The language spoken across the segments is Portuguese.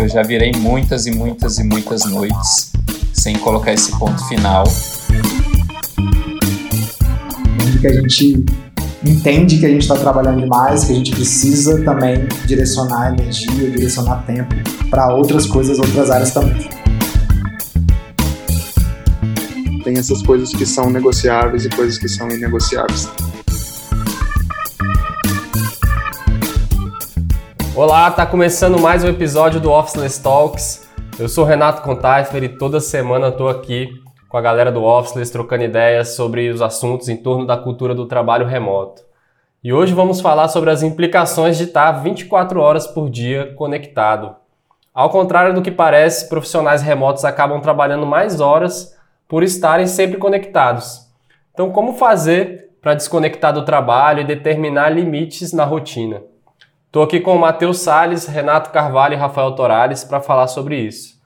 Eu já virei muitas e muitas e muitas noites sem colocar esse ponto final. Que a gente entende que a gente está trabalhando demais, que a gente precisa também direcionar energia, direcionar tempo para outras coisas, outras áreas também. Tem essas coisas que são negociáveis e coisas que são inegociáveis. Olá, tá começando mais um episódio do Officeless Talks. Eu sou Renato Contaifer e toda semana tô aqui com a galera do Officeless trocando ideias sobre os assuntos em torno da cultura do trabalho remoto. E hoje vamos falar sobre as implicações de estar 24 horas por dia conectado. Ao contrário do que parece, profissionais remotos acabam trabalhando mais horas por estarem sempre conectados. Então, como fazer para desconectar do trabalho e determinar limites na rotina? Estou aqui com o Matheus Sales, Renato Carvalho e Rafael Torales para falar sobre isso.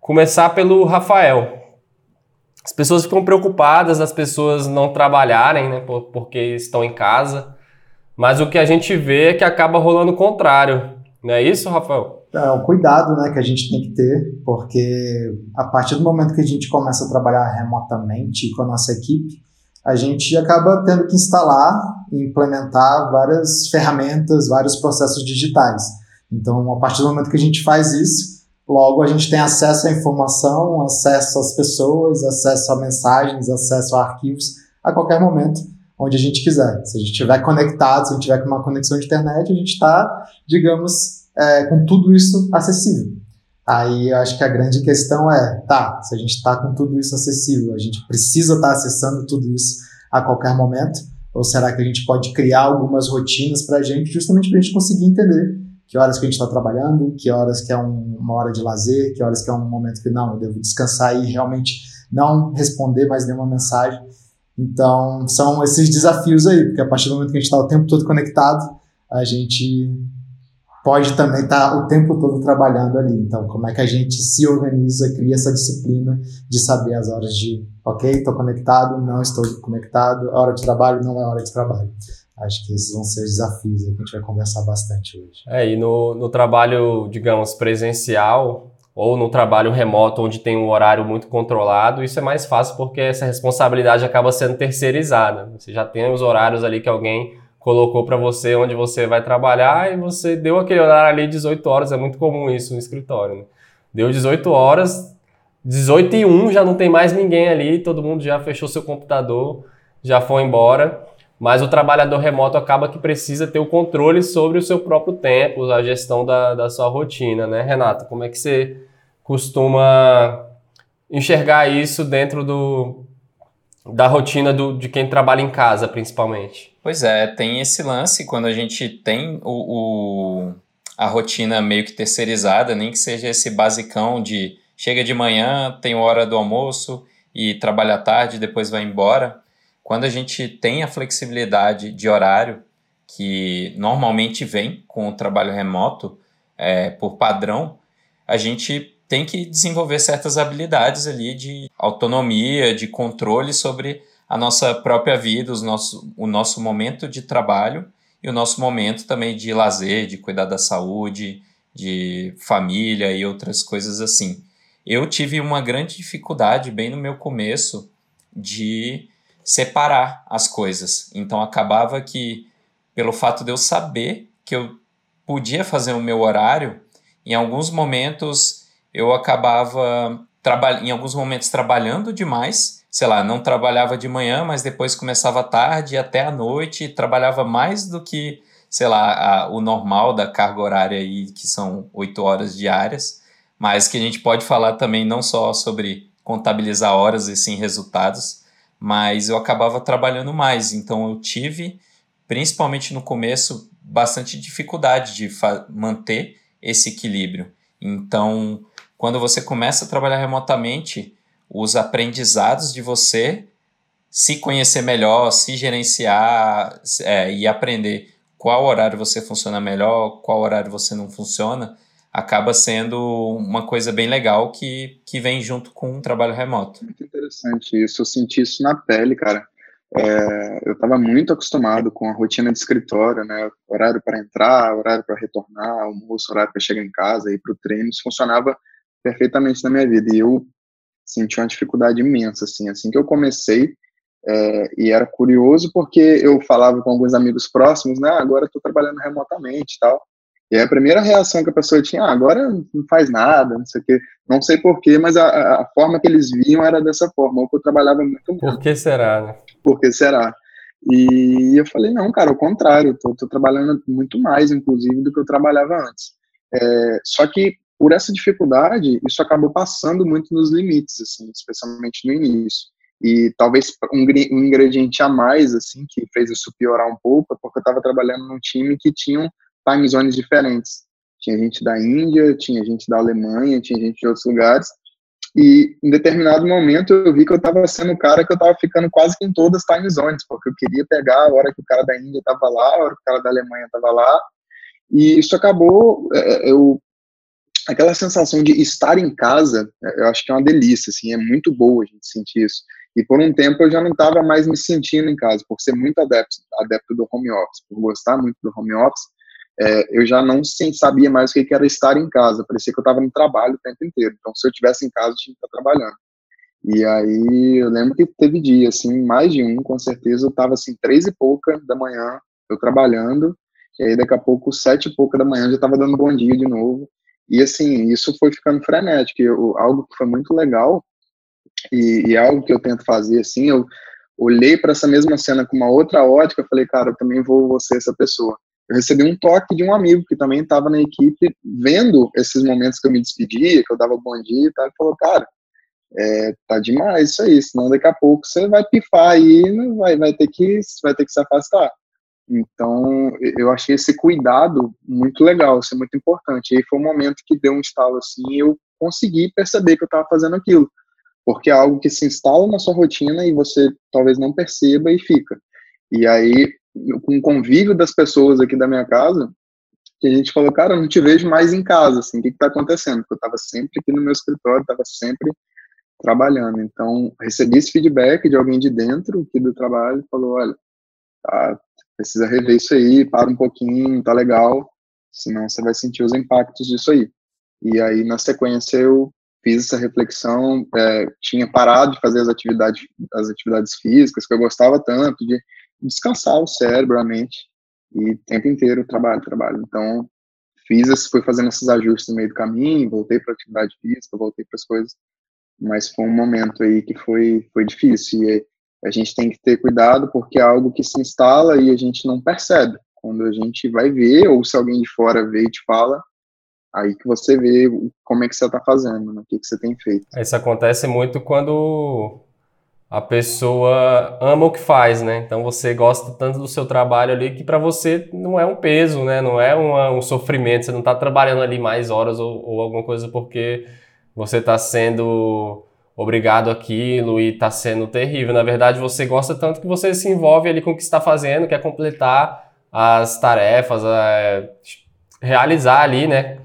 Começar pelo Rafael. As pessoas ficam preocupadas das pessoas não trabalharem, né, porque estão em casa. Mas o que a gente vê é que acaba rolando o contrário. Não é isso, Rafael? É um cuidado né, que a gente tem que ter, porque a partir do momento que a gente começa a trabalhar remotamente com a nossa equipe, a gente acaba tendo que instalar e implementar várias ferramentas, vários processos digitais. Então, a partir do momento que a gente faz isso, Logo, a gente tem acesso à informação, acesso às pessoas, acesso a mensagens, acesso a arquivos a qualquer momento, onde a gente quiser. Se a gente estiver conectado, se a gente tiver com uma conexão de internet, a gente está, digamos, é, com tudo isso acessível. Aí eu acho que a grande questão é, tá, se a gente está com tudo isso acessível, a gente precisa estar tá acessando tudo isso a qualquer momento? Ou será que a gente pode criar algumas rotinas para a gente, justamente para a gente conseguir entender que horas que a gente está trabalhando, que horas que é um, uma hora de lazer, que horas que é um momento que não, eu devo descansar e realmente não responder mais nenhuma mensagem. Então, são esses desafios aí, porque a partir do momento que a gente está o tempo todo conectado, a gente pode também estar tá o tempo todo trabalhando ali. Então, como é que a gente se organiza, cria essa disciplina de saber as horas de, ok, estou conectado, não estou conectado, hora de trabalho não é hora de trabalho. Acho que esses vão ser os desafios que a gente vai conversar bastante hoje. É, e no, no trabalho, digamos, presencial ou no trabalho remoto, onde tem um horário muito controlado, isso é mais fácil porque essa responsabilidade acaba sendo terceirizada. Você já tem os horários ali que alguém colocou para você onde você vai trabalhar e você deu aquele horário ali 18 horas, é muito comum isso no escritório. Né? Deu 18 horas, 18 e 1 já não tem mais ninguém ali, todo mundo já fechou seu computador, já foi embora. Mas o trabalhador remoto acaba que precisa ter o controle sobre o seu próprio tempo, a gestão da, da sua rotina, né, Renato? Como é que você costuma enxergar isso dentro do, da rotina do, de quem trabalha em casa, principalmente? Pois é, tem esse lance quando a gente tem o, o, a rotina meio que terceirizada, nem que seja esse basicão de chega de manhã, tem hora do almoço e trabalha à tarde, depois vai embora. Quando a gente tem a flexibilidade de horário, que normalmente vem com o trabalho remoto, é, por padrão, a gente tem que desenvolver certas habilidades ali de autonomia, de controle sobre a nossa própria vida, os nosso, o nosso momento de trabalho e o nosso momento também de lazer, de cuidar da saúde, de família e outras coisas assim. Eu tive uma grande dificuldade bem no meu começo de separar as coisas. Então acabava que, pelo fato de eu saber que eu podia fazer o meu horário, em alguns momentos eu acabava em alguns momentos trabalhando demais, sei lá, não trabalhava de manhã, mas depois começava tarde até a noite, trabalhava mais do que, sei lá, a, o normal da carga horária aí, que são oito horas diárias, mas que a gente pode falar também não só sobre contabilizar horas e sim resultados, mas eu acabava trabalhando mais, então eu tive, principalmente no começo, bastante dificuldade de manter esse equilíbrio. Então, quando você começa a trabalhar remotamente, os aprendizados de você se conhecer melhor, se gerenciar é, e aprender qual horário você funciona melhor, qual horário você não funciona, acaba sendo uma coisa bem legal que, que vem junto com um trabalho remoto. Muito interessante isso, eu senti isso na pele, cara. é, eu estava muito acostumado com a rotina de escritório, né? Horário para entrar, horário para retornar, almoço, horário para chegar em casa, ir para o treino, isso funcionava perfeitamente na minha vida. E eu senti uma dificuldade imensa, assim. Assim que eu comecei, é, e era curioso porque eu falava com alguns amigos próximos, né? Ah, agora estou trabalhando remotamente e tal. E aí a primeira reação que a pessoa tinha, ah, agora não faz nada, não sei o quê. Não sei porquê, mas a, a forma que eles viam era dessa forma, ou que eu trabalhava muito Por que será, né? Por que será? E eu falei, não, cara, ao contrário, tô trabalhando muito mais, inclusive, do que eu trabalhava antes. É, só que, por essa dificuldade, isso acabou passando muito nos limites, assim, especialmente no início. E talvez um, ingrediente a mais, assim, que fez isso piorar um pouco, é porque eu estava trabalhando num time que tinha time zones diferentes. Tinha gente da Índia, tinha gente da Alemanha, tinha gente de outros lugares. E em determinado momento eu vi que eu estava sendo o cara que eu estava ficando quase que em todas as time zones, porque eu queria pegar a hora que o cara da Índia estava lá, a hora que o cara da Alemanha estava lá. E isso acabou, é, é, eu aquela sensação de estar em casa, é, eu acho que é uma delícia, assim, é muito boa a gente sentir isso. E por um tempo eu já não estava mais me sentindo em casa, por ser muito adepto, adepto do home office, por gostar muito do home office é, eu já não sim, sabia mais o que era estar em casa. Parecia que eu estava no trabalho o tempo inteiro. Então, se eu estivesse em casa, eu tinha que estar trabalhando. E aí, eu lembro que teve dia, assim, mais de um, com certeza. Eu estava, assim, três e pouca da manhã, eu trabalhando. E aí, daqui a pouco, sete e pouca da manhã, eu já estava dando bom dia de novo. E, assim, isso foi ficando frenético. Eu, algo que foi muito legal e, e algo que eu tento fazer, assim, eu olhei para essa mesma cena com uma outra ótica, falei, cara, eu também vou, vou ser essa pessoa eu recebi um toque de um amigo que também estava na equipe, vendo esses momentos que eu me despedia, que eu dava bom dia e tal, e falou, cara, é, tá demais isso aí, senão daqui a pouco você vai pifar aí, vai, vai, ter que, vai ter que se afastar. Então, eu achei esse cuidado muito legal, isso é muito importante. E aí foi um momento que deu um estalo assim, e eu consegui perceber que eu estava fazendo aquilo, porque é algo que se instala na sua rotina e você talvez não perceba e fica. E aí com o convívio das pessoas aqui da minha casa, que a gente falou, cara, eu não te vejo mais em casa, assim, o que está acontecendo? Porque eu estava sempre aqui no meu escritório, estava sempre trabalhando. Então, recebi esse feedback de alguém de dentro aqui do trabalho, falou, olha, tá, precisa rever isso aí, para um pouquinho, tá legal, senão você vai sentir os impactos disso aí. E aí, na sequência, eu fiz essa reflexão, é, tinha parado de fazer as atividades, as atividades físicas, que eu gostava tanto, de descansar o cérebro, a mente, e o tempo inteiro trabalho, trabalho. Então, fiz, esse, fui fazendo esses ajustes no meio do caminho, voltei para atividade física, voltei para as coisas, mas foi um momento aí que foi, foi difícil, e a gente tem que ter cuidado porque é algo que se instala e a gente não percebe. Quando a gente vai ver, ou se alguém de fora vê e te fala, aí que você vê como é que você está fazendo, né? o que, que você tem feito. Isso acontece muito quando a pessoa ama o que faz, né? Então você gosta tanto do seu trabalho ali que para você não é um peso, né? Não é uma, um sofrimento. Você não está trabalhando ali mais horas ou, ou alguma coisa porque você está sendo obrigado aquilo e está sendo terrível. Na verdade, você gosta tanto que você se envolve ali com o que está fazendo, quer completar as tarefas, é, realizar ali, né?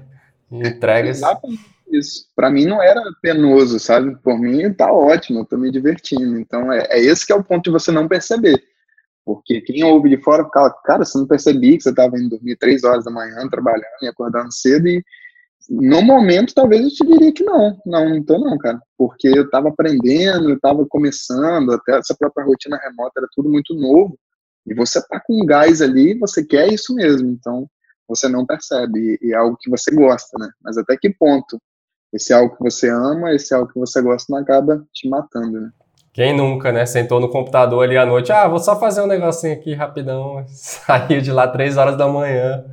Entregas. Exatamente isso. Para mim não era penoso, sabe? Por mim tá ótimo, eu tô me divertindo. Então é, é esse que é o ponto de você não perceber. Porque quem ouve de fora fala, cara, você não percebi que você estava indo dormir três horas da manhã, trabalhando e acordando cedo, e no momento talvez eu te diria que não, não, não tô não, cara, porque eu estava aprendendo, eu estava começando, até essa própria rotina remota era tudo muito novo, e você tá com gás ali, você quer isso mesmo, então você não percebe, e é algo que você gosta, né, mas até que ponto esse é algo que você ama, esse é algo que você gosta, não acaba te matando, né? Quem nunca, né? Sentou no computador ali à noite, ah, vou só fazer um negocinho aqui rapidão. Saiu de lá três horas da manhã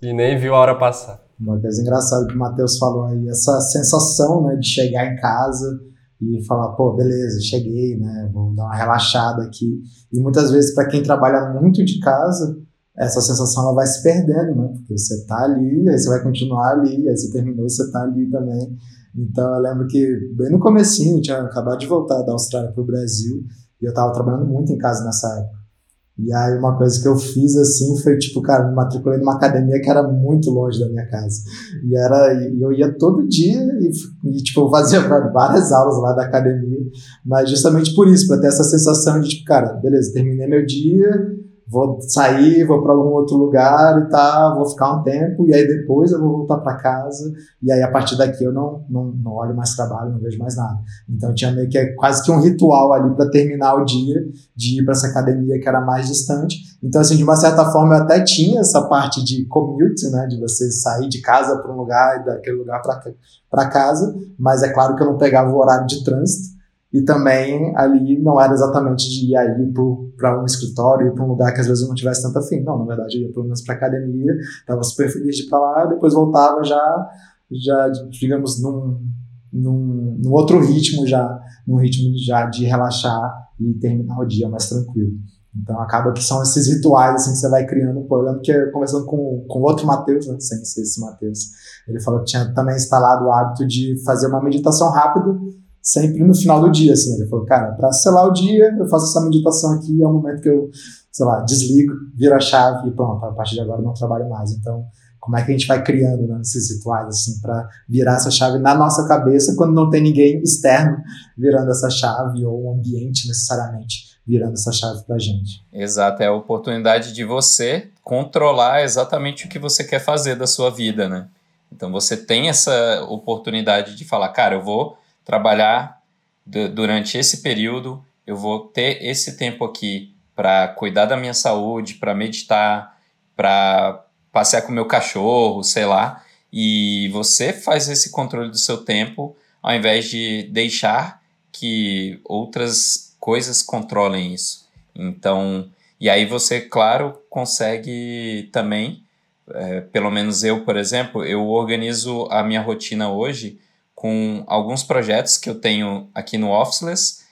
e nem viu a hora passar. Uma coisa engraçada que o Matheus falou aí, essa sensação né, de chegar em casa e falar, pô, beleza, cheguei, né? Vou dar uma relaxada aqui. E muitas vezes, para quem trabalha muito de casa, essa sensação ela vai se perdendo, né? Porque você tá ali, aí você vai continuar ali, aí você terminou e você tá ali também. Então eu lembro que bem no comecinho, eu tinha acabado de voltar da Austrália para o Brasil e eu estava trabalhando muito em casa nessa época. E aí uma coisa que eu fiz assim foi tipo, cara, me matriculei numa academia que era muito longe da minha casa. E era e eu ia todo dia e, e tipo, eu fazia várias aulas lá da academia, mas justamente por isso, para ter essa sensação de tipo, cara, beleza, terminei meu dia, vou sair, vou para algum outro lugar e tá, vou ficar um tempo e aí depois eu vou voltar para casa e aí a partir daqui eu não, não, não olho mais trabalho, não vejo mais nada. Então tinha meio que quase que um ritual ali para terminar o dia de ir para essa academia que era mais distante. Então assim, de uma certa forma eu até tinha essa parte de commute, né, de você sair de casa para um lugar e daquele lugar para casa, mas é claro que eu não pegava o horário de trânsito e também ali não era exatamente de ir aí para um escritório, ir para um lugar que às vezes eu não tivesse tanta fim. Não, na verdade eu ia pelo menos para academia, estava super feliz de ir para lá, depois voltava já, já digamos, num, num, num outro ritmo já, num ritmo já de relaxar e terminar o dia mais tranquilo. Então acaba que são esses rituais assim, que você vai criando. Pô, eu lembro que conversando com, com outro Matheus, né, sem ser esse Matheus, ele falou que tinha também instalado o hábito de fazer uma meditação rápida sempre no final do dia, assim. Ele falou, cara, para selar o dia, eu faço essa meditação aqui, é o momento que eu, sei lá, desligo, viro a chave e pronto, a partir de agora eu não trabalho mais. Então, como é que a gente vai criando né, esses rituais, assim, para virar essa chave na nossa cabeça quando não tem ninguém externo virando essa chave ou um ambiente necessariamente virando essa chave para gente. Exato, é a oportunidade de você controlar exatamente o que você quer fazer da sua vida, né? Então você tem essa oportunidade de falar, cara, eu vou trabalhar durante esse período, eu vou ter esse tempo aqui para cuidar da minha saúde, para meditar, para passear com meu cachorro, sei lá. E você faz esse controle do seu tempo ao invés de deixar que outras coisas controlem isso. Então, e aí você, claro, consegue também, é, pelo menos eu, por exemplo, eu organizo a minha rotina hoje com alguns projetos que eu tenho aqui no Officeless,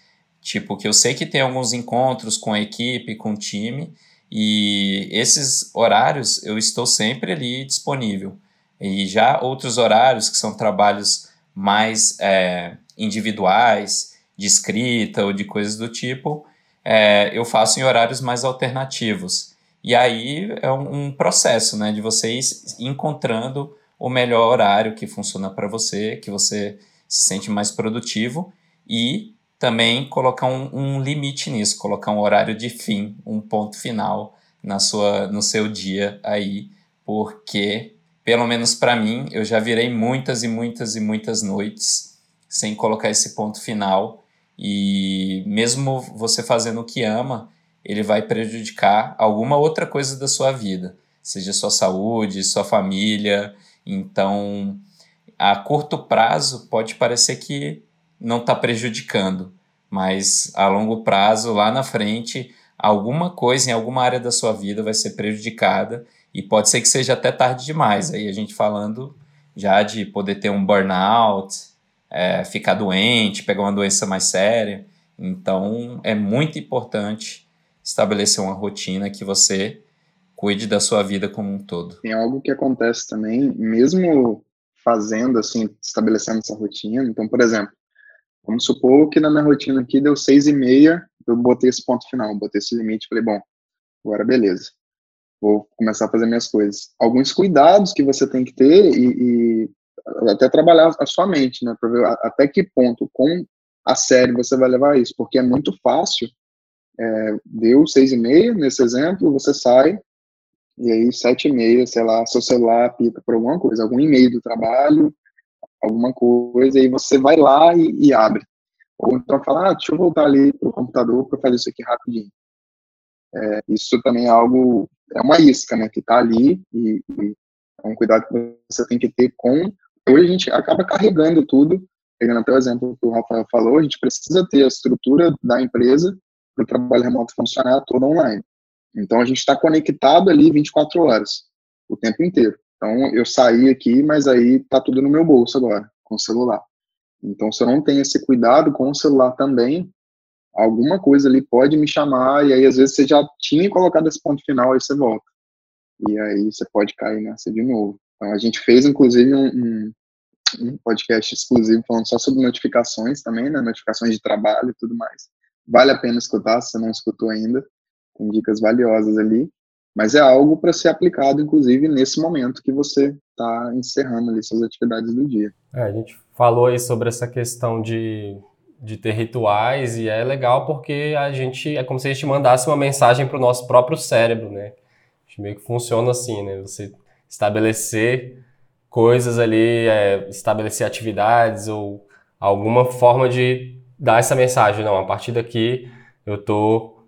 tipo, que eu sei que tem alguns encontros com a equipe, com o time, e esses horários eu estou sempre ali disponível. E já outros horários, que são trabalhos mais é, individuais, de escrita ou de coisas do tipo, é, eu faço em horários mais alternativos. E aí é um, um processo né, de vocês encontrando o melhor horário que funciona para você, que você se sente mais produtivo e também colocar um, um, limite nisso, colocar um horário de fim, um ponto final na sua, no seu dia aí, porque pelo menos para mim eu já virei muitas e muitas e muitas noites sem colocar esse ponto final e mesmo você fazendo o que ama, ele vai prejudicar alguma outra coisa da sua vida, seja sua saúde, sua família, então, a curto prazo pode parecer que não está prejudicando, mas a longo prazo, lá na frente, alguma coisa em alguma área da sua vida vai ser prejudicada e pode ser que seja até tarde demais. Aí a gente falando já de poder ter um burnout, é, ficar doente, pegar uma doença mais séria. Então é muito importante estabelecer uma rotina que você cuide da sua vida como um todo. Tem algo que acontece também, mesmo fazendo assim, estabelecendo essa rotina. Então, por exemplo, vamos supor que na minha rotina aqui deu seis e meia, eu botei esse ponto final, botei esse limite, falei, bom, agora beleza, vou começar a fazer minhas coisas. Alguns cuidados que você tem que ter e, e até trabalhar a sua mente, né, para ver até que ponto, com a série você vai levar isso, porque é muito fácil. É, deu seis e meia nesse exemplo, você sai, e aí, sete e meia, sei lá, seu celular apita por alguma coisa, algum e-mail do trabalho, alguma coisa, e você vai lá e, e abre. Ou então fala, ah, deixa eu voltar ali pro computador para fazer isso aqui rapidinho. É, isso também é algo, é uma isca, né, que está ali e, e, é um cuidado que você tem que ter com. Hoje a gente acaba carregando tudo, pegando até o exemplo que o Rafael falou, a gente precisa ter a estrutura da empresa para o trabalho remoto funcionar todo online. Então a gente está conectado ali 24 horas, o tempo inteiro. Então eu saí aqui, mas aí tá tudo no meu bolso agora, com o celular. Então se eu não tenho esse cuidado com o celular também, alguma coisa ali pode me chamar e aí às vezes você já tinha colocado esse ponto final aí você volta. E aí você pode cair nessa de novo. Então a gente fez inclusive um, um, um podcast exclusivo falando só sobre notificações também, né? Notificações de trabalho e tudo mais. Vale a pena escutar se você não escutou ainda tem dicas valiosas ali, mas é algo para ser aplicado, inclusive, nesse momento que você está encerrando ali suas atividades do dia. É, a gente falou aí sobre essa questão de, de ter rituais e é legal porque a gente é como se a gente mandasse uma mensagem para o nosso próprio cérebro, né? A gente meio que funciona assim, né? Você estabelecer coisas ali, é, estabelecer atividades ou alguma forma de dar essa mensagem. Não, a partir daqui eu tô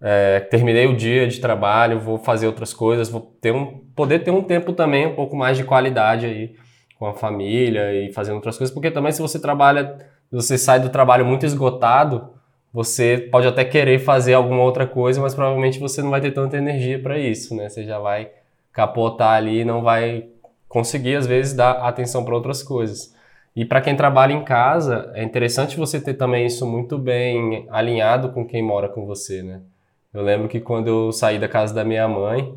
é, terminei o dia de trabalho, vou fazer outras coisas, vou ter um, poder ter um tempo também um pouco mais de qualidade aí com a família e fazendo outras coisas, porque também se você trabalha, você sai do trabalho muito esgotado, você pode até querer fazer alguma outra coisa, mas provavelmente você não vai ter tanta energia para isso, né? Você já vai capotar ali e não vai conseguir às vezes dar atenção para outras coisas. E para quem trabalha em casa, é interessante você ter também isso muito bem alinhado com quem mora com você, né? Eu lembro que quando eu saí da casa da minha mãe,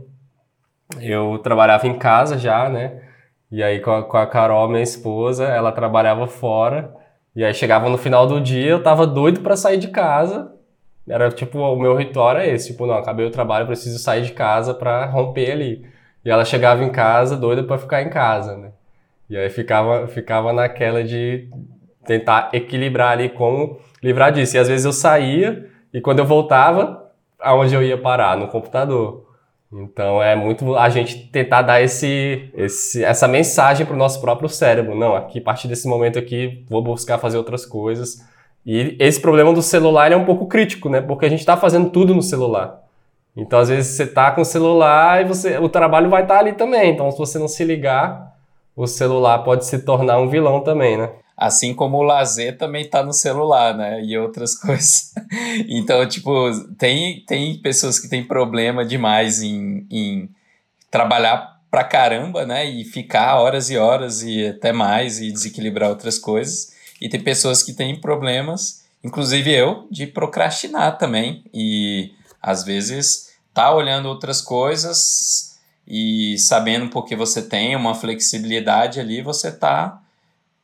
eu trabalhava em casa já, né? E aí com a, com a Carol, minha esposa, ela trabalhava fora. E aí chegava no final do dia, eu tava doido para sair de casa. Era tipo, o meu ritual era esse, tipo, não, acabei o trabalho, preciso sair de casa para romper ali. E ela chegava em casa doida para ficar em casa, né? E aí ficava, ficava naquela de tentar equilibrar ali como livrar disso. E às vezes eu saía e quando eu voltava, aonde eu ia parar? No computador. Então é muito a gente tentar dar esse, esse essa mensagem para o nosso próprio cérebro. Não, aqui a partir desse momento aqui vou buscar fazer outras coisas. E esse problema do celular é um pouco crítico, né? Porque a gente está fazendo tudo no celular. Então, às vezes, você tá com o celular e você, o trabalho vai estar tá ali também. Então, se você não se ligar, o celular pode se tornar um vilão também, né? Assim como o lazer também tá no celular, né? E outras coisas. então, tipo, tem, tem pessoas que têm problema demais em, em trabalhar pra caramba, né? E ficar horas e horas e até mais e desequilibrar outras coisas. E tem pessoas que têm problemas, inclusive eu, de procrastinar também. E às vezes tá olhando outras coisas e sabendo porque você tem uma flexibilidade ali, você tá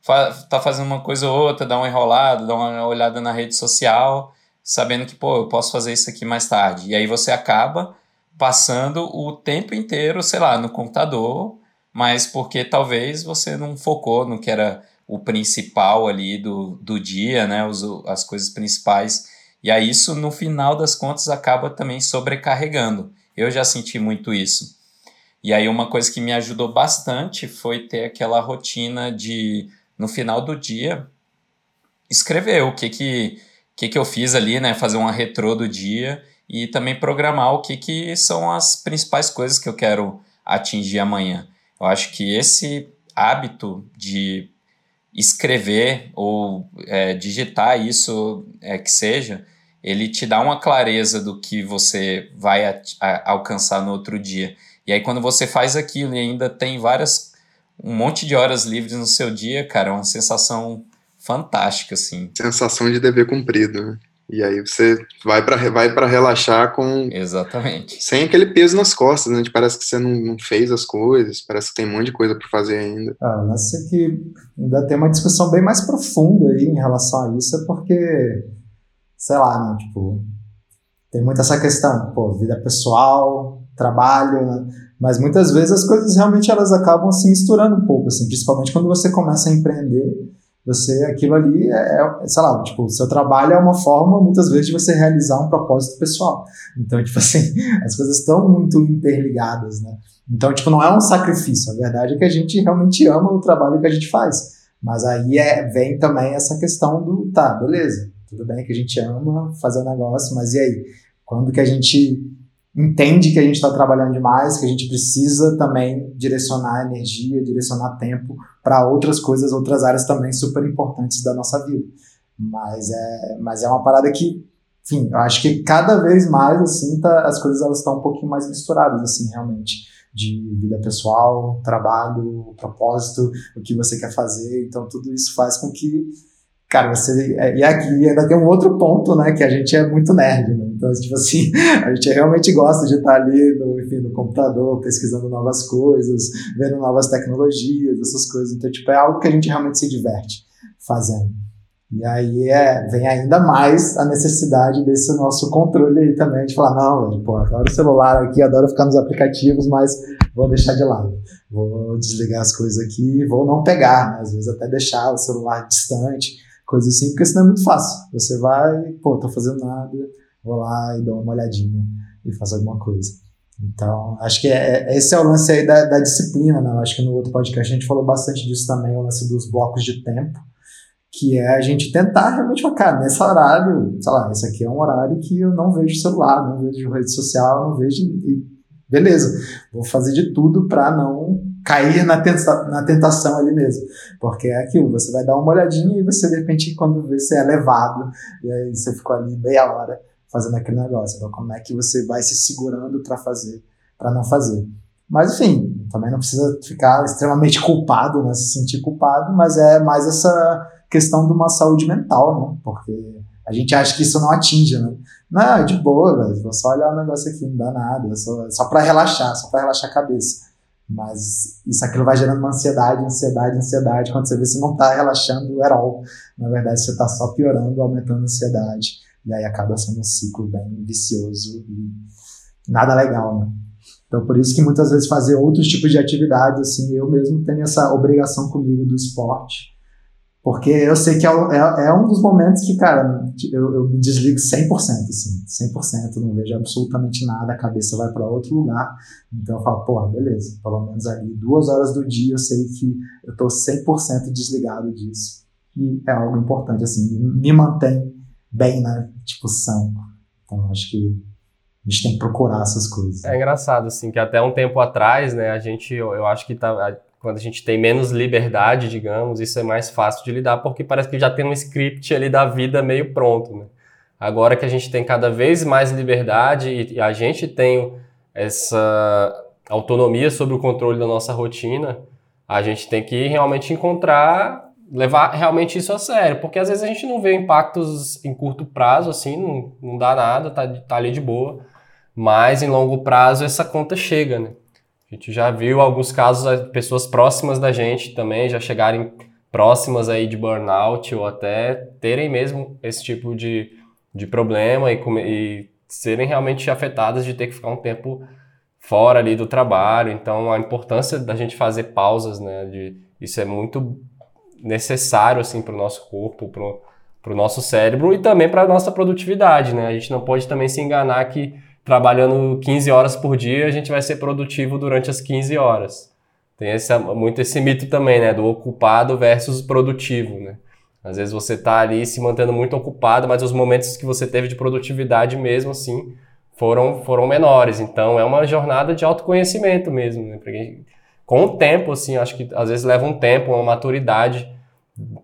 tá fazendo uma coisa ou outra, dá uma enrolada, dá uma olhada na rede social, sabendo que, pô, eu posso fazer isso aqui mais tarde. E aí você acaba passando o tempo inteiro, sei lá, no computador, mas porque talvez você não focou no que era o principal ali do, do dia, né, as coisas principais e aí isso, no final das contas, acaba também sobrecarregando. Eu já senti muito isso. E aí uma coisa que me ajudou bastante foi ter aquela rotina de, no final do dia, escrever o que que, que, que eu fiz ali, né? Fazer uma retrô do dia e também programar o que, que são as principais coisas que eu quero atingir amanhã. Eu acho que esse hábito de escrever ou é, digitar isso é, que seja, ele te dá uma clareza do que você vai a, a, alcançar no outro dia. E aí quando você faz aquilo e ainda tem várias um monte de horas livres no seu dia, cara, é uma sensação fantástica assim. Sensação de dever cumprido, né? E aí você vai para vai para relaxar com Exatamente. Sem aquele peso nas costas, né? Parece que você não, não fez as coisas, parece que tem um monte de coisa para fazer ainda. Ah, mas é que ainda tem uma discussão bem mais profunda aí em relação a isso, é porque sei lá, né? Tipo, tem muito essa questão, pô, vida pessoal, trabalho, né? Mas muitas vezes as coisas realmente elas acabam se misturando um pouco, assim, principalmente quando você começa a empreender, você, aquilo ali é, é sei lá, tipo, o seu trabalho é uma forma, muitas vezes, de você realizar um propósito pessoal. Então, tipo assim, as coisas estão muito interligadas, né? Então, tipo, não é um sacrifício, a verdade é que a gente realmente ama o trabalho que a gente faz. Mas aí é, vem também essa questão do, tá, beleza, tudo bem que a gente ama fazer o negócio, mas e aí? Quando que a gente entende que a gente está trabalhando demais, que a gente precisa também direcionar energia, direcionar tempo para outras coisas, outras áreas também super importantes da nossa vida. Mas é, mas é uma parada que, enfim, eu acho que cada vez mais assim tá, as coisas elas estão um pouquinho mais misturadas assim, realmente, de vida pessoal, trabalho, propósito, o que você quer fazer. Então tudo isso faz com que Cara, você. É, e aqui ainda tem um outro ponto, né? Que a gente é muito nerd, né? Então, tipo assim, a gente realmente gosta de estar ali no, enfim, no computador, pesquisando novas coisas, vendo novas tecnologias, essas coisas. Então, tipo, é algo que a gente realmente se diverte fazendo. E aí é, vem ainda mais a necessidade desse nosso controle aí também, de falar, não, velho, pô, adoro o celular aqui, adoro ficar nos aplicativos, mas vou deixar de lado. Vou desligar as coisas aqui, vou não pegar, né? às vezes até deixar o celular distante, coisa assim, porque senão é muito fácil. Você vai, pô, tô fazendo nada, vou lá e dou uma olhadinha e faço alguma coisa. Então, acho que é, é, esse é o lance aí da, da disciplina, né? Acho que no outro podcast a gente falou bastante disso também, o lance dos blocos de tempo que é a gente tentar realmente cara, nesse horário, sei lá, esse aqui é um horário que eu não vejo celular, não vejo rede social, não vejo. E beleza, vou fazer de tudo para não cair na, tenta na tentação ali mesmo. Porque é aquilo, você vai dar uma olhadinha e você, de repente, quando vê, você é levado, e aí você ficou ali meia hora fazendo aquele negócio. Então, como é que você vai se segurando para fazer, para não fazer? Mas, enfim, também não precisa ficar extremamente culpado, né? Se sentir culpado, mas é mais essa questão de uma saúde mental, né? Porque a gente acha que isso não atinge, né? Não, de boa, velho. Vou só olhar o negócio aqui, não dá nada. É só, é só para relaxar, só para relaxar a cabeça. Mas isso aquilo vai gerando uma ansiedade, ansiedade, ansiedade. Quando você vê, você não tá relaxando at all. Na verdade, você tá só piorando, aumentando a ansiedade. E aí acaba sendo um ciclo bem vicioso e nada legal, né? Então, por isso que muitas vezes fazer outros tipos de atividades, assim, eu mesmo tenho essa obrigação comigo do esporte, porque eu sei que é, é, é um dos momentos que, cara, eu, eu me desligo 100%, assim, 100%, não vejo absolutamente nada, a cabeça vai para outro lugar. Então eu falo, porra, beleza, pelo menos ali duas horas do dia eu sei que eu tô 100% desligado disso. E é algo importante, assim, me mantém bem, né, tipo, são. Então acho que a gente tem que procurar essas coisas. É engraçado, assim, que até um tempo atrás, né, a gente, eu, eu acho que tá, quando a gente tem menos liberdade, digamos, isso é mais fácil de lidar, porque parece que já tem um script ali da vida meio pronto, né? Agora que a gente tem cada vez mais liberdade e a gente tem essa autonomia sobre o controle da nossa rotina, a gente tem que realmente encontrar, levar realmente isso a sério, porque às vezes a gente não vê impactos em curto prazo, assim, não, não dá nada, tá, tá ali de boa, mas em longo prazo essa conta chega, né? A gente já viu alguns casos, pessoas próximas da gente também já chegarem próximas aí de burnout ou até terem mesmo esse tipo de, de problema e, e serem realmente afetadas de ter que ficar um tempo fora ali do trabalho. Então, a importância da gente fazer pausas, né? De, isso é muito necessário, assim, para o nosso corpo, para o nosso cérebro e também para a nossa produtividade, né? A gente não pode também se enganar que trabalhando 15 horas por dia, a gente vai ser produtivo durante as 15 horas. Tem esse, muito esse mito também, né? Do ocupado versus produtivo, né? Às vezes você está ali se mantendo muito ocupado, mas os momentos que você teve de produtividade mesmo assim foram, foram menores. Então é uma jornada de autoconhecimento mesmo, né? Porque com o tempo, assim, acho que às vezes leva um tempo, uma maturidade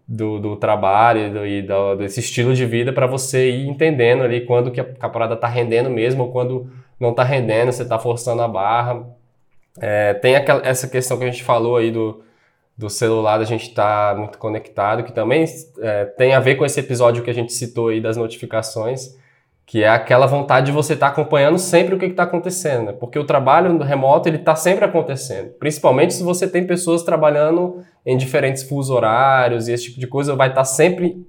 do, do trabalho e do, desse estilo de vida para você ir entendendo ali quando que a parada está rendendo mesmo ou quando não está rendendo, você está forçando a barra. É, tem aquela, essa questão que a gente falou aí do, do celular, da gente estar tá muito conectado, que também é, tem a ver com esse episódio que a gente citou aí das notificações, que é aquela vontade de você estar tá acompanhando sempre o que está acontecendo, né? porque o trabalho remoto ele está sempre acontecendo, principalmente se você tem pessoas trabalhando em diferentes fusos horários e esse tipo de coisa, vai estar tá sempre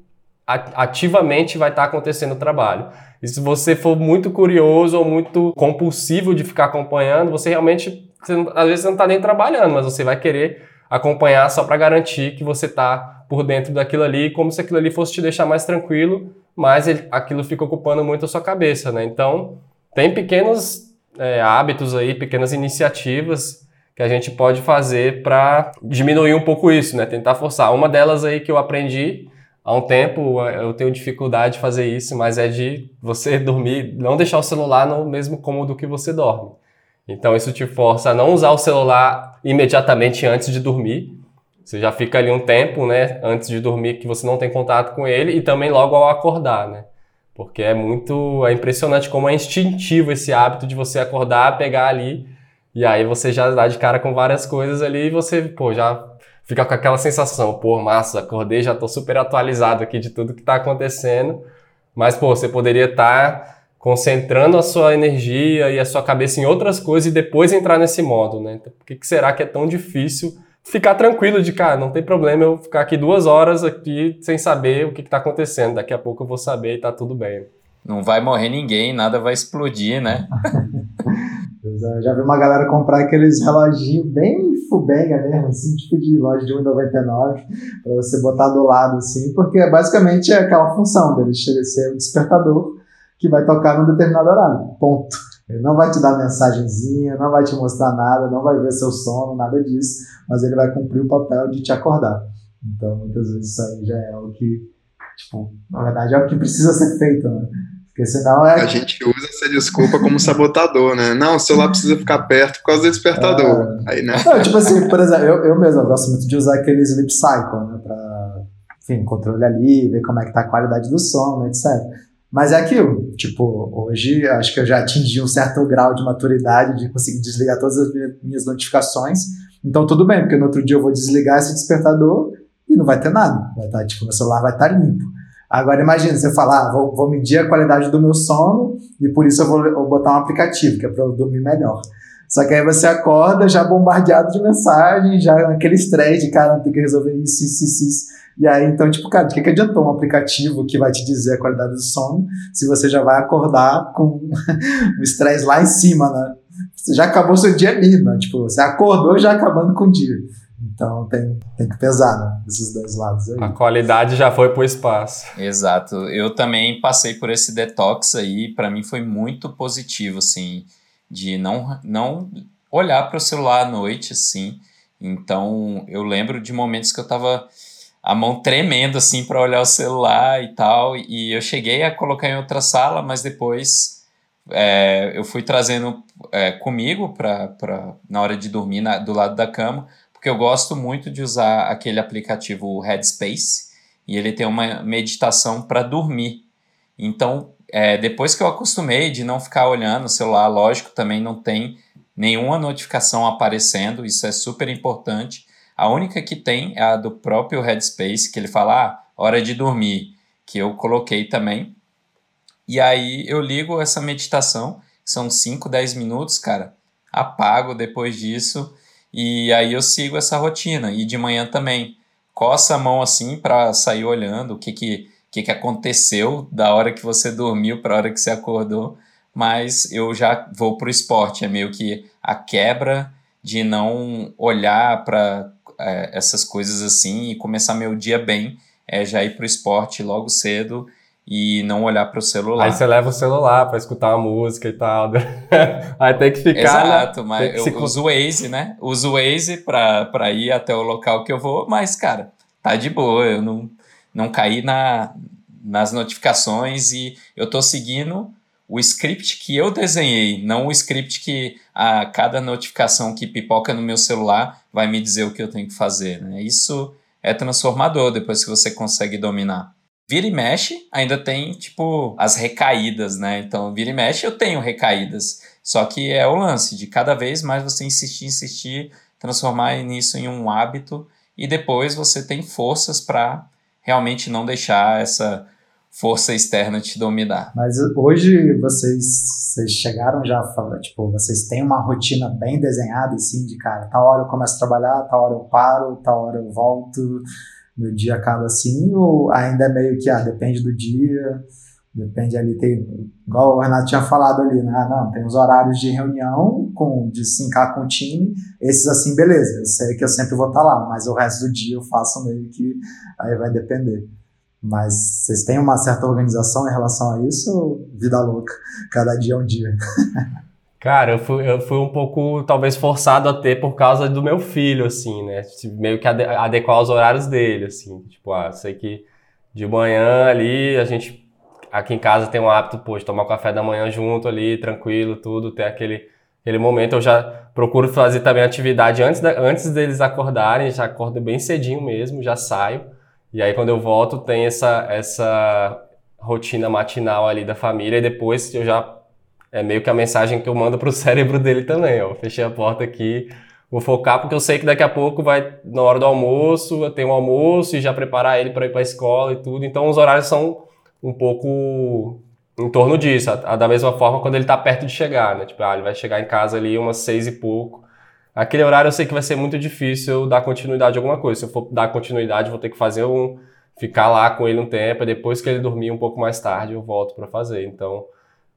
ativamente vai estar tá acontecendo o trabalho. E se você for muito curioso ou muito compulsivo de ficar acompanhando, você realmente, você às vezes você não está nem trabalhando, mas você vai querer acompanhar só para garantir que você está por dentro daquilo ali, como se aquilo ali fosse te deixar mais tranquilo mas ele, aquilo fica ocupando muito a sua cabeça, né? Então, tem pequenos é, hábitos aí, pequenas iniciativas que a gente pode fazer para diminuir um pouco isso, né? Tentar forçar. Uma delas aí que eu aprendi há um tempo, eu tenho dificuldade de fazer isso, mas é de você dormir, não deixar o celular no mesmo cômodo que você dorme. Então isso te força a não usar o celular imediatamente antes de dormir, você já fica ali um tempo, né, antes de dormir que você não tem contato com ele e também logo ao acordar, né? Porque é muito, é impressionante como é instintivo esse hábito de você acordar, pegar ali e aí você já dá de cara com várias coisas ali e você, pô, já fica com aquela sensação, pô, massa, acordei, já tô super atualizado aqui de tudo que tá acontecendo. Mas, pô, você poderia estar tá concentrando a sua energia e a sua cabeça em outras coisas e depois entrar nesse modo, né? Então, por que, que será que é tão difícil ficar tranquilo de, cara, não tem problema eu ficar aqui duas horas aqui sem saber o que está acontecendo. Daqui a pouco eu vou saber e tá tudo bem. Não vai morrer ninguém, nada vai explodir, né? É, já vi uma galera comprar aqueles reloginhos bem fubenga mesmo, assim, tipo de loja de 1,99, para você botar do lado, assim, porque basicamente é aquela função dele ser um despertador que vai tocar num determinado horário. Ponto. Ele não vai te dar mensagenzinha, não vai te mostrar nada, não vai ver seu sono, nada disso, mas ele vai cumprir o papel de te acordar. Então, muitas vezes isso aí já é o que, tipo, na verdade é o que precisa ser feito, né? Porque senão é. A gente usa essa desculpa como sabotador, né? Não, o celular precisa ficar perto por causa do despertador. É... Aí, né? Não, tipo assim, por exemplo, eu, eu mesmo eu gosto muito de usar aquele sleep cycle, né? Pra, enfim, controle ali, ver como é que tá a qualidade do sono, etc. Mas é aquilo, tipo, hoje acho que eu já atingi um certo grau de maturidade de conseguir desligar todas as minhas notificações. Então tudo bem, porque no outro dia eu vou desligar esse despertador e não vai ter nada. Vai estar, tá, tipo, meu celular vai estar tá limpo. Agora imagine você falar, ah, vou, vou, medir a qualidade do meu sono e por isso eu vou, vou botar um aplicativo, que é para eu dormir melhor. Só que aí você acorda já bombardeado de mensagem, já naquele estresse de cara, tem que resolver isso, isso, isso, isso. E aí, então, tipo, cara, o que, que adiantou um aplicativo que vai te dizer a qualidade do sono se você já vai acordar com o estresse lá em cima, né? Você já acabou seu dia ali, né? Tipo, você acordou já acabando com o dia. Então tem, tem que pesar, né? Esses dois lados aí. A qualidade já foi pro espaço. Exato. Eu também passei por esse detox aí, para mim foi muito positivo, assim, de não, não olhar para o celular à noite, assim. Então eu lembro de momentos que eu tava a mão tremendo assim para olhar o celular e tal. E eu cheguei a colocar em outra sala, mas depois é, eu fui trazendo é, comigo para na hora de dormir na, do lado da cama, porque eu gosto muito de usar aquele aplicativo Headspace e ele tem uma meditação para dormir. Então, é, depois que eu acostumei de não ficar olhando o celular, lógico, também não tem nenhuma notificação aparecendo, isso é super importante. A única que tem é a do próprio Headspace, que ele fala, ah, hora de dormir, que eu coloquei também. E aí eu ligo essa meditação, são 5, 10 minutos, cara, apago depois disso e aí eu sigo essa rotina. E de manhã também, coça a mão assim para sair olhando o que que, que que aconteceu da hora que você dormiu para a hora que você acordou. Mas eu já vou pro esporte, é meio que a quebra de não olhar para é, essas coisas assim e começar meu dia bem é já ir pro esporte logo cedo e não olhar para o celular. Aí você leva o celular para escutar uma música e tal. Aí tem que ficar. Né? Exato, né? mas eu se... uso o Waze, né? Uso o Waze para ir até o local que eu vou, mas, cara, tá de boa. Eu não, não caí na, nas notificações e eu tô seguindo o script que eu desenhei, não o script que a cada notificação que pipoca no meu celular vai me dizer o que eu tenho que fazer. Né? Isso é transformador depois que você consegue dominar. Vira e mexe, ainda tem, tipo, as recaídas, né? Então, vira e mexe, eu tenho recaídas. Só que é o lance de cada vez mais você insistir, insistir, transformar nisso em um hábito e depois você tem forças para realmente não deixar essa força externa te dominar. Mas hoje vocês, vocês chegaram já tipo, vocês têm uma rotina bem desenhada, assim, de cara, tal hora eu começo a trabalhar, tal hora eu paro, tal hora eu volto, meu dia acaba assim, ou ainda é meio que, ah, depende do dia, depende ali, tem, igual o Renato tinha falado ali, né, ah, não, tem os horários de reunião, com, de sincar com o time, esses assim, beleza, eu sei que eu sempre vou estar lá, mas o resto do dia eu faço meio que, aí vai depender. Mas vocês têm uma certa organização em relação a isso vida louca? Cada dia é um dia. Cara, eu fui, eu fui um pouco, talvez, forçado a ter por causa do meu filho, assim, né? Meio que adequar os horários dele, assim. Tipo, ah, sei que de manhã ali, a gente aqui em casa tem um hábito, pô, de tomar o café da manhã junto ali, tranquilo, tudo, ter aquele, aquele momento. Eu já procuro fazer também atividade antes, da, antes deles acordarem, já acordo bem cedinho mesmo, já saio. E aí quando eu volto tem essa, essa rotina matinal ali da família e depois eu já é meio que a mensagem que eu mando pro cérebro dele também, ó. Fechei a porta aqui, vou focar porque eu sei que daqui a pouco vai na hora do almoço, eu tenho um almoço e já preparar ele para ir para a escola e tudo. Então os horários são um pouco em torno disso, da mesma forma quando ele está perto de chegar, né? Tipo, ah, ele vai chegar em casa ali umas seis e pouco, aquele horário eu sei que vai ser muito difícil dar continuidade a alguma coisa. Se eu for dar continuidade, vou ter que fazer um ficar lá com ele um tempo, e depois que ele dormir um pouco mais tarde, eu volto para fazer. Então,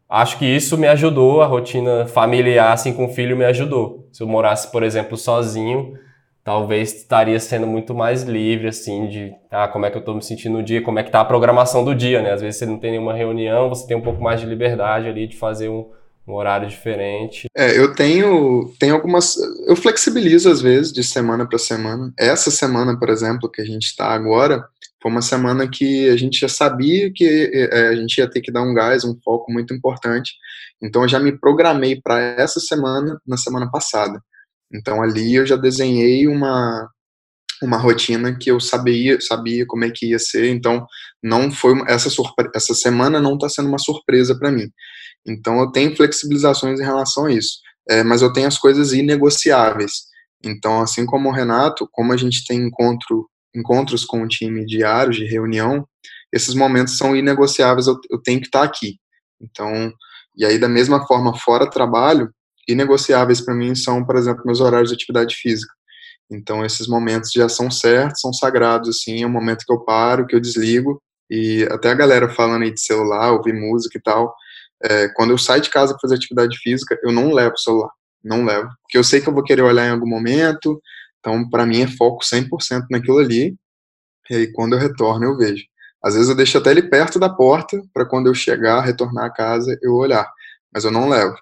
acho que isso me ajudou, a rotina familiar assim com o filho me ajudou. Se eu morasse, por exemplo, sozinho, talvez estaria sendo muito mais livre, assim, de ah, como é que eu estou me sentindo no dia, como é que tá a programação do dia, né? Às vezes você não tem nenhuma reunião, você tem um pouco mais de liberdade ali de fazer um, um horário diferente. É, eu tenho, tenho algumas. Eu flexibilizo às vezes de semana para semana. Essa semana, por exemplo, que a gente está agora, foi uma semana que a gente já sabia que é, a gente ia ter que dar um gás, um foco muito importante. Então eu já me programei para essa semana na semana passada. Então ali eu já desenhei uma uma rotina que eu sabia sabia como é que ia ser. Então não foi essa essa semana não está sendo uma surpresa para mim. Então eu tenho flexibilizações em relação a isso, é, mas eu tenho as coisas inegociáveis. Então assim como o Renato, como a gente tem encontro encontros com o time diários de reunião, esses momentos são inegociáveis. Eu, eu tenho que estar aqui. Então e aí da mesma forma fora trabalho inegociáveis para mim são, por exemplo, meus horários de atividade física. Então, esses momentos já são certos, são sagrados, assim, é um momento que eu paro, que eu desligo, e até a galera falando aí de celular, ouvir música e tal, é, quando eu saio de casa para fazer atividade física, eu não levo o celular, não levo, porque eu sei que eu vou querer olhar em algum momento, então, para mim é foco 100% naquilo ali, e aí quando eu retorno eu vejo. Às vezes eu deixo até ele perto da porta, para quando eu chegar, retornar a casa, eu olhar, mas eu não levo.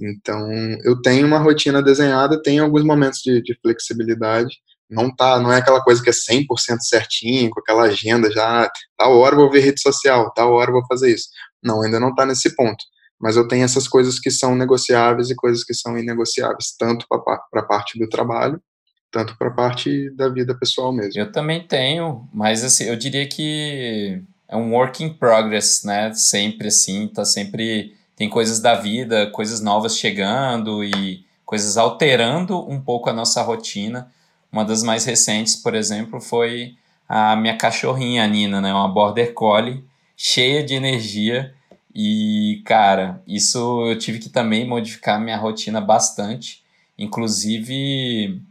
Então, eu tenho uma rotina desenhada, tenho alguns momentos de, de flexibilidade, não tá, não é aquela coisa que é 100% certinho, com aquela agenda já, tal hora vou ver rede social, tal hora vou fazer isso. Não, ainda não está nesse ponto. Mas eu tenho essas coisas que são negociáveis e coisas que são inegociáveis, tanto para a parte do trabalho, tanto para a parte da vida pessoal mesmo. Eu também tenho, mas assim, eu diria que é um work in progress, né? Sempre assim, tá sempre tem coisas da vida, coisas novas chegando e coisas alterando um pouco a nossa rotina. Uma das mais recentes, por exemplo, foi a minha cachorrinha, a Nina, né? Uma Border Collie, cheia de energia. E, cara, isso eu tive que também modificar minha rotina bastante. Inclusive,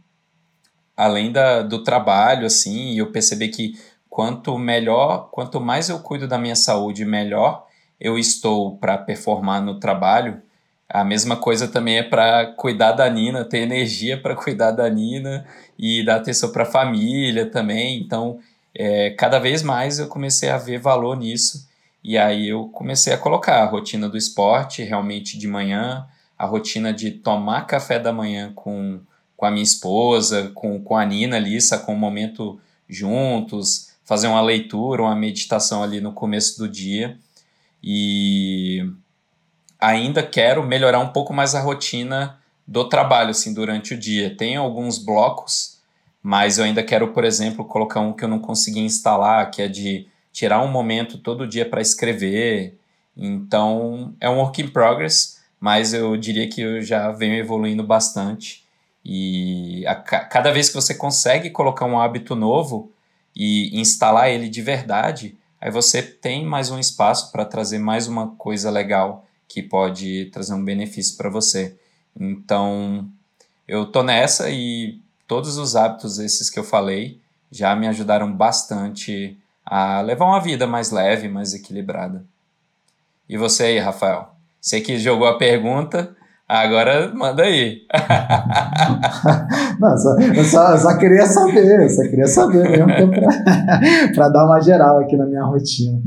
além da, do trabalho, assim, eu percebi que quanto melhor, quanto mais eu cuido da minha saúde, melhor eu estou para performar no trabalho, a mesma coisa também é para cuidar da Nina, ter energia para cuidar da Nina e dar atenção para a família também. Então, é, cada vez mais eu comecei a ver valor nisso. E aí eu comecei a colocar a rotina do esporte realmente de manhã, a rotina de tomar café da manhã com, com a minha esposa, com, com a Nina ali, com um momento juntos, fazer uma leitura, uma meditação ali no começo do dia e ainda quero melhorar um pouco mais a rotina do trabalho assim durante o dia. Tem alguns blocos, mas eu ainda quero, por exemplo, colocar um que eu não consegui instalar, que é de tirar um momento todo dia para escrever. Então, é um work in progress, mas eu diria que eu já venho evoluindo bastante. E a, cada vez que você consegue colocar um hábito novo e instalar ele de verdade, aí você tem mais um espaço para trazer mais uma coisa legal que pode trazer um benefício para você. Então, eu tô nessa e todos os hábitos esses que eu falei já me ajudaram bastante a levar uma vida mais leve, mais equilibrada. E você aí, Rafael? Você que jogou a pergunta, Agora manda aí. Não, só, eu só, só, queria saber, só queria saber mesmo é para dar uma geral aqui na minha rotina.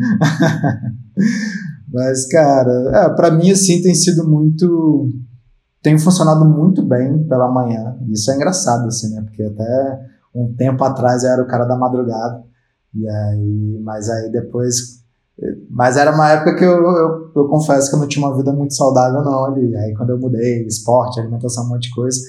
Mas, cara, é, para mim, assim, tem sido muito. Tem funcionado muito bem pela manhã. Isso é engraçado, assim, né? Porque até um tempo atrás eu era o cara da madrugada. E aí, mas aí depois mas era uma época que eu, eu, eu, confesso que eu não tinha uma vida muito saudável, não, ali. Aí quando eu mudei, esporte, alimentação, um monte de coisa,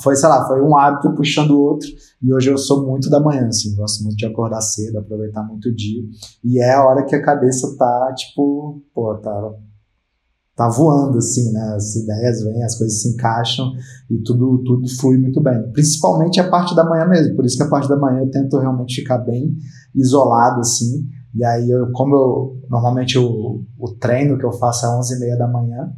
foi, sei lá, foi um hábito puxando o outro. E hoje eu sou muito da manhã, assim, gosto muito de acordar cedo, aproveitar muito o dia. E é a hora que a cabeça tá, tipo, pô, tá, tá voando, assim, né? As ideias vêm, as coisas se encaixam e tudo, tudo flui muito bem. Principalmente a parte da manhã mesmo. Por isso que a parte da manhã eu tento realmente ficar bem isolado, assim e aí, eu, como eu normalmente o, o treino que eu faço é 11 e meia da manhã,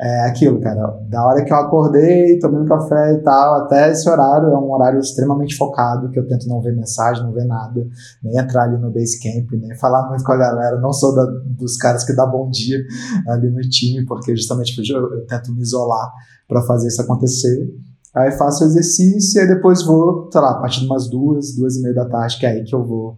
é aquilo, cara. Da hora que eu acordei, tomei um café e tal, até esse horário é um horário extremamente focado, que eu tento não ver mensagem, não ver nada, nem entrar ali no Basecamp, nem falar muito com a galera. Não sou da, dos caras que dá bom dia ali no time, porque justamente eu, eu tento me isolar para fazer isso acontecer. Aí faço exercício e depois vou, sei lá, a partir de umas duas, duas e meia da tarde, que é aí que eu vou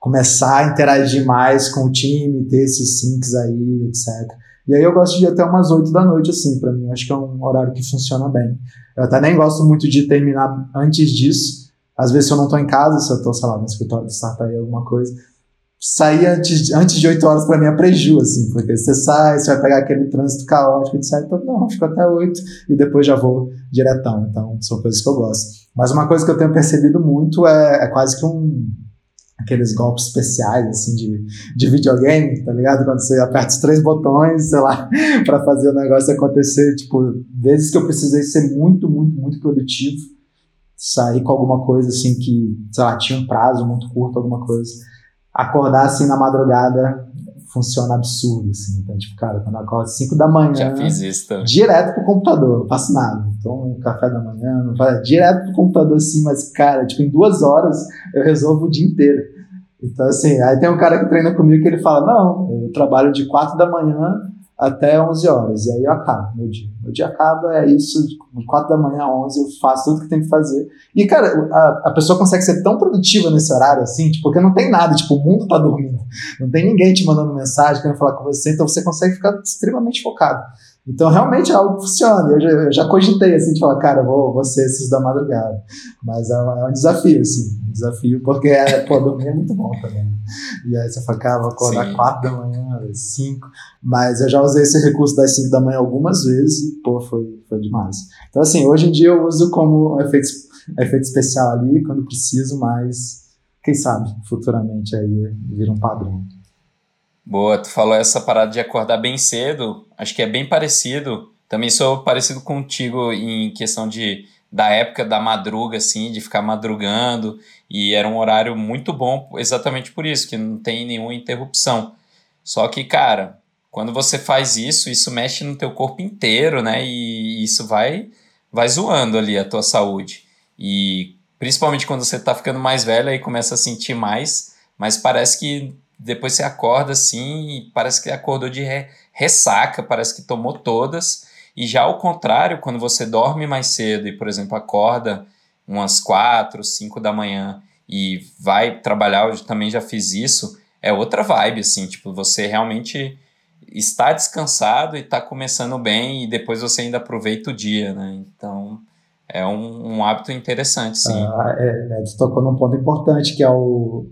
começar a interagir mais com o time, ter esses syncs aí, etc. E aí eu gosto de ir até umas 8 da noite, assim, para mim. Acho que é um horário que funciona bem. Eu até nem gosto muito de terminar antes disso. Às vezes, se eu não tô em casa, se eu tô, sei lá, no escritório de startup alguma coisa, sair antes, antes de 8 horas para mim é preju, assim, porque você sai, você vai pegar aquele trânsito caótico, etc. Então, não, fico até 8 e depois já vou diretão. Então, são coisas que eu gosto. Mas uma coisa que eu tenho percebido muito é, é quase que um aqueles golpes especiais, assim, de, de videogame, tá ligado? Quando você aperta os três botões, sei lá, para fazer o negócio acontecer. Tipo, vezes que eu precisei ser muito, muito, muito produtivo, sair com alguma coisa, assim, que, sei lá, tinha um prazo muito curto, alguma coisa. Acordar, assim, na madrugada funciona absurdo, assim. Então, tipo, cara, quando eu acordo 5 da manhã. Já fiz isso também. Direto pro computador, não faço nada. Tomo um café da manhã, não faço, direto pro computador, assim, mas, cara, tipo, em duas horas eu resolvo o dia inteiro. Então, assim, aí tem um cara que treina comigo que ele fala: não, eu trabalho de 4 da manhã até 11 horas. E aí eu acabo meu dia. Meu dia acaba, é isso, de 4 da manhã a 11 eu faço tudo que tem que fazer. E, cara, a, a pessoa consegue ser tão produtiva nesse horário assim, tipo, porque não tem nada, tipo, o mundo tá dormindo. Não tem ninguém te mandando mensagem, querendo falar com você, então você consegue ficar extremamente focado. Então, realmente é algo que funciona. Eu já, eu já cogitei, assim, de falar, cara, vou, vou ser esses da madrugada. Mas é, é um desafio, assim. Um desafio, porque, é, pô, dormir é muito bom também. E aí você fala, cara, vou acordar Sim. 4 da manhã, 5. Mas eu já usei esse recurso das 5 da manhã algumas vezes e, pô, foi, foi demais. Então, assim, hoje em dia eu uso como um efeito, efeito especial ali, quando preciso, mas quem sabe, futuramente aí vira um padrão. Boa, tu falou essa parada de acordar bem cedo, acho que é bem parecido. Também sou parecido contigo em questão de da época da madruga, assim, de ficar madrugando, e era um horário muito bom exatamente por isso, que não tem nenhuma interrupção. Só que, cara, quando você faz isso, isso mexe no teu corpo inteiro, né? E isso vai vai zoando ali a tua saúde. E principalmente quando você tá ficando mais velho, aí começa a sentir mais, mas parece que depois você acorda assim e parece que acordou de re ressaca, parece que tomou todas. E já ao contrário, quando você dorme mais cedo e, por exemplo, acorda umas quatro, cinco da manhã e vai trabalhar, eu também já fiz isso, é outra vibe, assim, tipo, você realmente está descansado e está começando bem e depois você ainda aproveita o dia, né? Então, é um, um hábito interessante, sim. Ah, é, tocou num ponto importante, que é o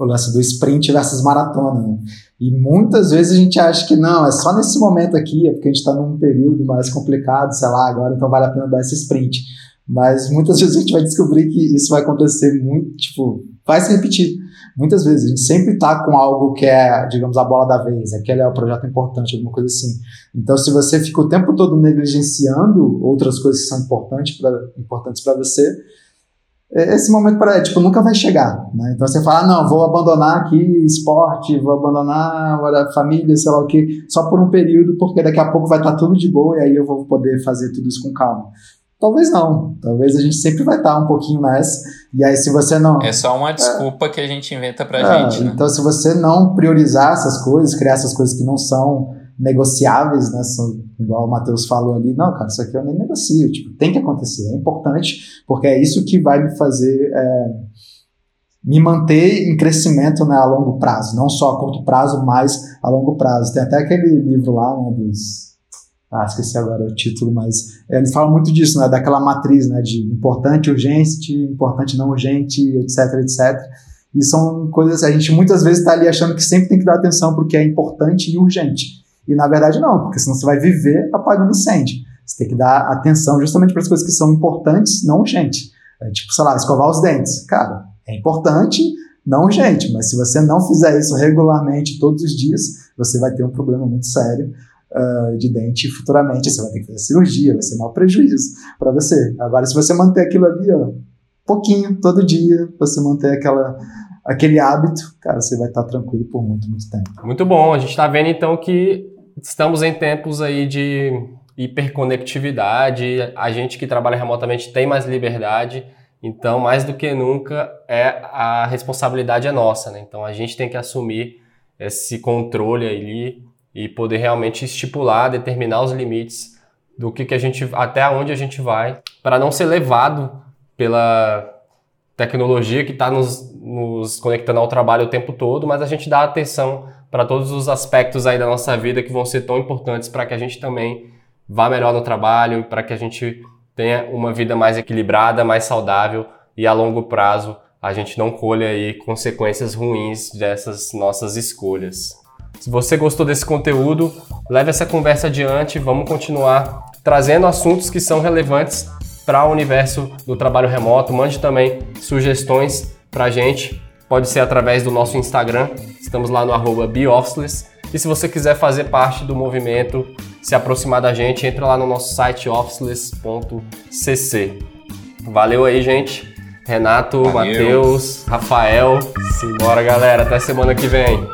o lance do sprint versus maratona. Né? E muitas vezes a gente acha que não, é só nesse momento aqui, é porque a gente está num período mais complicado, sei lá, agora então vale a pena dar esse sprint. Mas muitas vezes a gente vai descobrir que isso vai acontecer muito, tipo, vai se repetir. Muitas vezes a gente sempre está com algo que é, digamos, a bola da vez, aquele é o projeto importante, alguma coisa assim. Então, se você fica o tempo todo negligenciando outras coisas que são importantes para importantes você, esse momento para tipo nunca vai chegar, né? Então você fala, ah, não, vou abandonar aqui esporte, vou abandonar a família, sei lá o que, só por um período, porque daqui a pouco vai estar tá tudo de boa e aí eu vou poder fazer tudo isso com calma. Talvez não, talvez a gente sempre vai estar tá um pouquinho nessa. E aí se você não é só uma desculpa é, que a gente inventa para é, gente. Né? Então se você não priorizar essas coisas, criar essas coisas que não são negociáveis, né? São, igual o Matheus falou ali, não, cara, isso aqui eu nem negocio, tipo, tem que acontecer, é importante, porque é isso que vai me fazer é, me manter em crescimento né, a longo prazo, não só a curto prazo, mas a longo prazo. Tem até aquele livro lá, né, dos ah, esqueci agora o título, mas ele fala muito disso, né, daquela matriz, né, de importante, urgente, importante, não urgente, etc, etc. E são coisas, a gente muitas vezes está ali achando que sempre tem que dar atenção porque é importante e urgente. E na verdade não, porque senão você vai viver apagando incêndio. Você tem que dar atenção justamente para as coisas que são importantes, não urgentes. É, tipo, sei lá, escovar os dentes. Cara, é importante, não urgente, mas se você não fizer isso regularmente todos os dias, você vai ter um problema muito sério uh, de dente futuramente. Você vai ter que fazer cirurgia, vai ser mau prejuízo para você. Agora, se você manter aquilo ali, ó, pouquinho, todo dia, você manter aquela aquele hábito, cara, você vai estar tranquilo por muito, muito tempo. Muito bom. A gente está vendo então que estamos em tempos aí de hiperconectividade, a gente que trabalha remotamente tem mais liberdade, então mais do que nunca é a responsabilidade é nossa, né? Então a gente tem que assumir esse controle ali e poder realmente estipular, determinar os limites do que, que a gente até onde a gente vai para não ser levado pela tecnologia que está nos, nos conectando ao trabalho o tempo todo, mas a gente dá atenção para todos os aspectos aí da nossa vida que vão ser tão importantes para que a gente também vá melhor no trabalho, para que a gente tenha uma vida mais equilibrada, mais saudável e a longo prazo a gente não colha aí consequências ruins dessas nossas escolhas. Se você gostou desse conteúdo, leve essa conversa adiante, vamos continuar trazendo assuntos que são relevantes para o universo do trabalho remoto. Mande também sugestões para a gente, pode ser através do nosso Instagram, estamos lá no arroba BeOfficeless. E se você quiser fazer parte do movimento, se aproximar da gente, entra lá no nosso site officeless.cc. Valeu aí, gente. Renato, Matheus, Rafael. Simbora, galera. Até semana que vem.